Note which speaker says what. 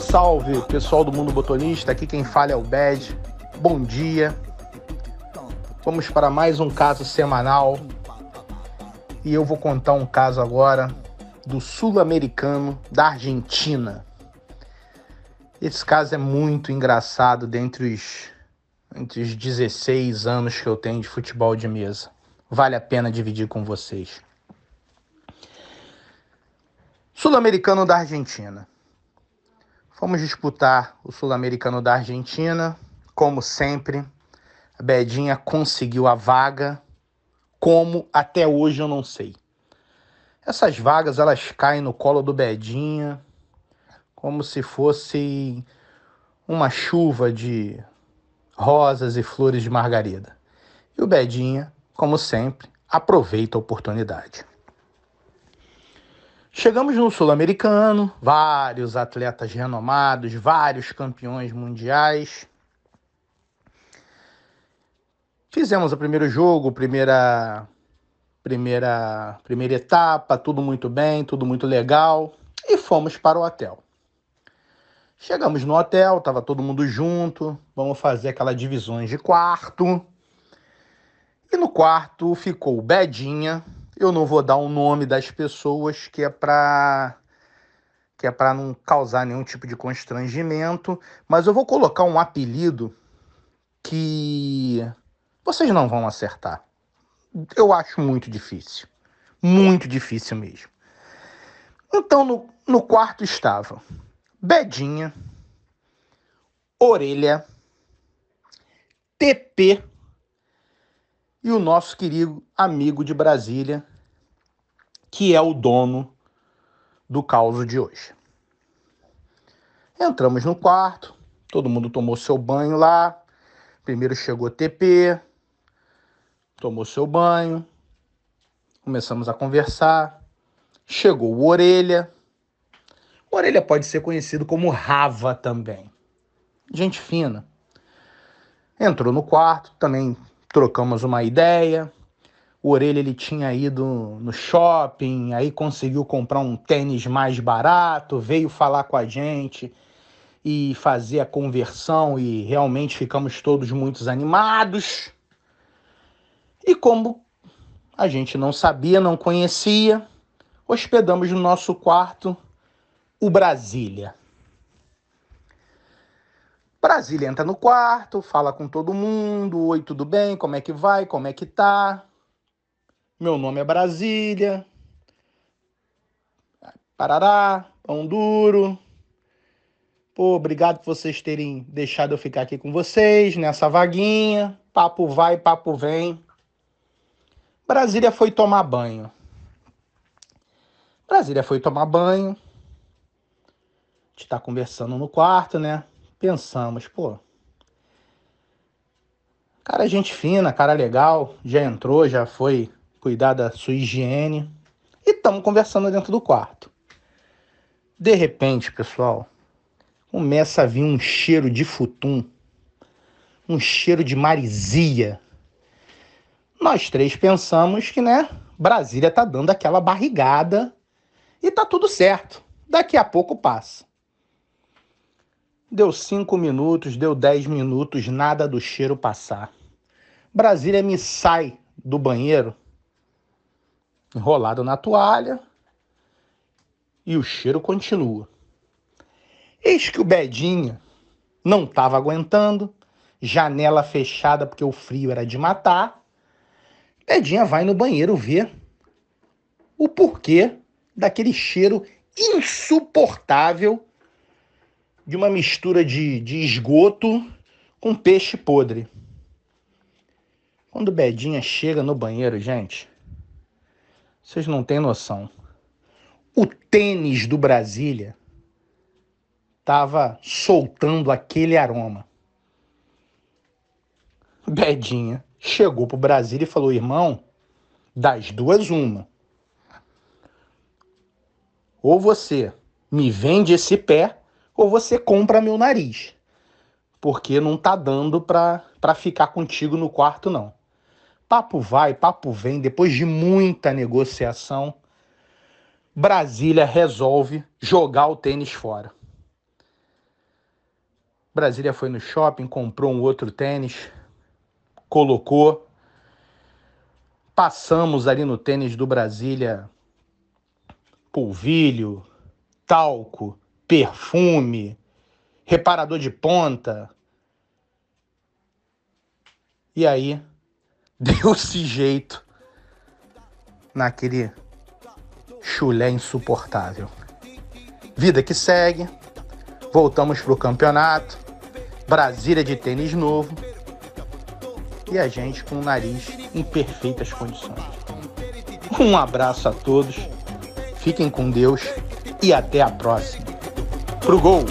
Speaker 1: salve, pessoal do Mundo Botonista. Aqui quem fala é o Bad. Bom dia. Vamos para mais um caso semanal. E eu vou contar um caso agora do sul-americano da Argentina. Esse caso é muito engraçado dentre os, entre os 16 anos que eu tenho de futebol de mesa. Vale a pena dividir com vocês. Sul-americano da Argentina. Fomos disputar o Sul-Americano da Argentina. Como sempre, a Bedinha conseguiu a vaga. Como até hoje eu não sei. Essas vagas elas caem no colo do Bedinha como se fosse uma chuva de rosas e flores de margarida. E o Bedinha, como sempre, aproveita a oportunidade. Chegamos no Sul-Americano, vários atletas renomados, vários campeões mundiais. Fizemos o primeiro jogo, primeira primeira primeira etapa, tudo muito bem, tudo muito legal e fomos para o hotel. Chegamos no hotel, tava todo mundo junto, vamos fazer aquela divisões de quarto. E no quarto ficou o Bedinha, eu não vou dar o nome das pessoas, que é para que é para não causar nenhum tipo de constrangimento, mas eu vou colocar um apelido que vocês não vão acertar. Eu acho muito difícil. Muito difícil mesmo. Então, no, no quarto estava Bedinha, Orelha, TP e o nosso querido amigo de Brasília, que é o dono do caos de hoje. Entramos no quarto, todo mundo tomou seu banho lá. Primeiro chegou TP, tomou seu banho, começamos a conversar. Chegou o Orelha. O Orelha pode ser conhecido como Rava também. Gente fina. Entrou no quarto, também trocamos uma ideia. O Orelha ele tinha ido no shopping, aí conseguiu comprar um tênis mais barato, veio falar com a gente e fazer a conversão e realmente ficamos todos muito animados. E como a gente não sabia, não conhecia, hospedamos no nosso quarto o Brasília. Brasília entra no quarto, fala com todo mundo. Oi, tudo bem? Como é que vai? Como é que tá? Meu nome é Brasília. Parará, pão duro. Pô, obrigado por vocês terem deixado eu ficar aqui com vocês nessa vaguinha. Papo vai, papo vem. Brasília foi tomar banho. Brasília foi tomar banho. A gente tá conversando no quarto, né? Pensamos, pô, cara é gente fina, cara legal, já entrou, já foi cuidar da sua higiene e estamos conversando dentro do quarto. De repente, pessoal, começa a vir um cheiro de futum, um cheiro de marisia. Nós três pensamos que, né, Brasília tá dando aquela barrigada e tá tudo certo. Daqui a pouco passa. Deu cinco minutos, deu dez minutos, nada do cheiro passar. Brasília me sai do banheiro, enrolado na toalha, e o cheiro continua. Eis que o Bedinha não estava aguentando, janela fechada porque o frio era de matar. Bedinha vai no banheiro ver o porquê daquele cheiro insuportável de uma mistura de, de esgoto com peixe podre. Quando Bedinha chega no banheiro, gente, vocês não têm noção. O tênis do Brasília tava soltando aquele aroma. Bedinha chegou pro Brasília e falou: irmão, das duas, uma. Ou você me vende esse pé, ou você compra meu nariz. Porque não tá dando pra, pra ficar contigo no quarto, não. Papo vai, papo vem, depois de muita negociação, Brasília resolve jogar o tênis fora. Brasília foi no shopping, comprou um outro tênis, colocou. Passamos ali no tênis do Brasília polvilho, talco, perfume, reparador de ponta. E aí, deu-se jeito naquele chulé insuportável. Vida que segue, voltamos pro campeonato, Brasília de tênis novo e a gente com o nariz em perfeitas condições. Um abraço a todos, fiquem com Deus e até a próxima pro gol.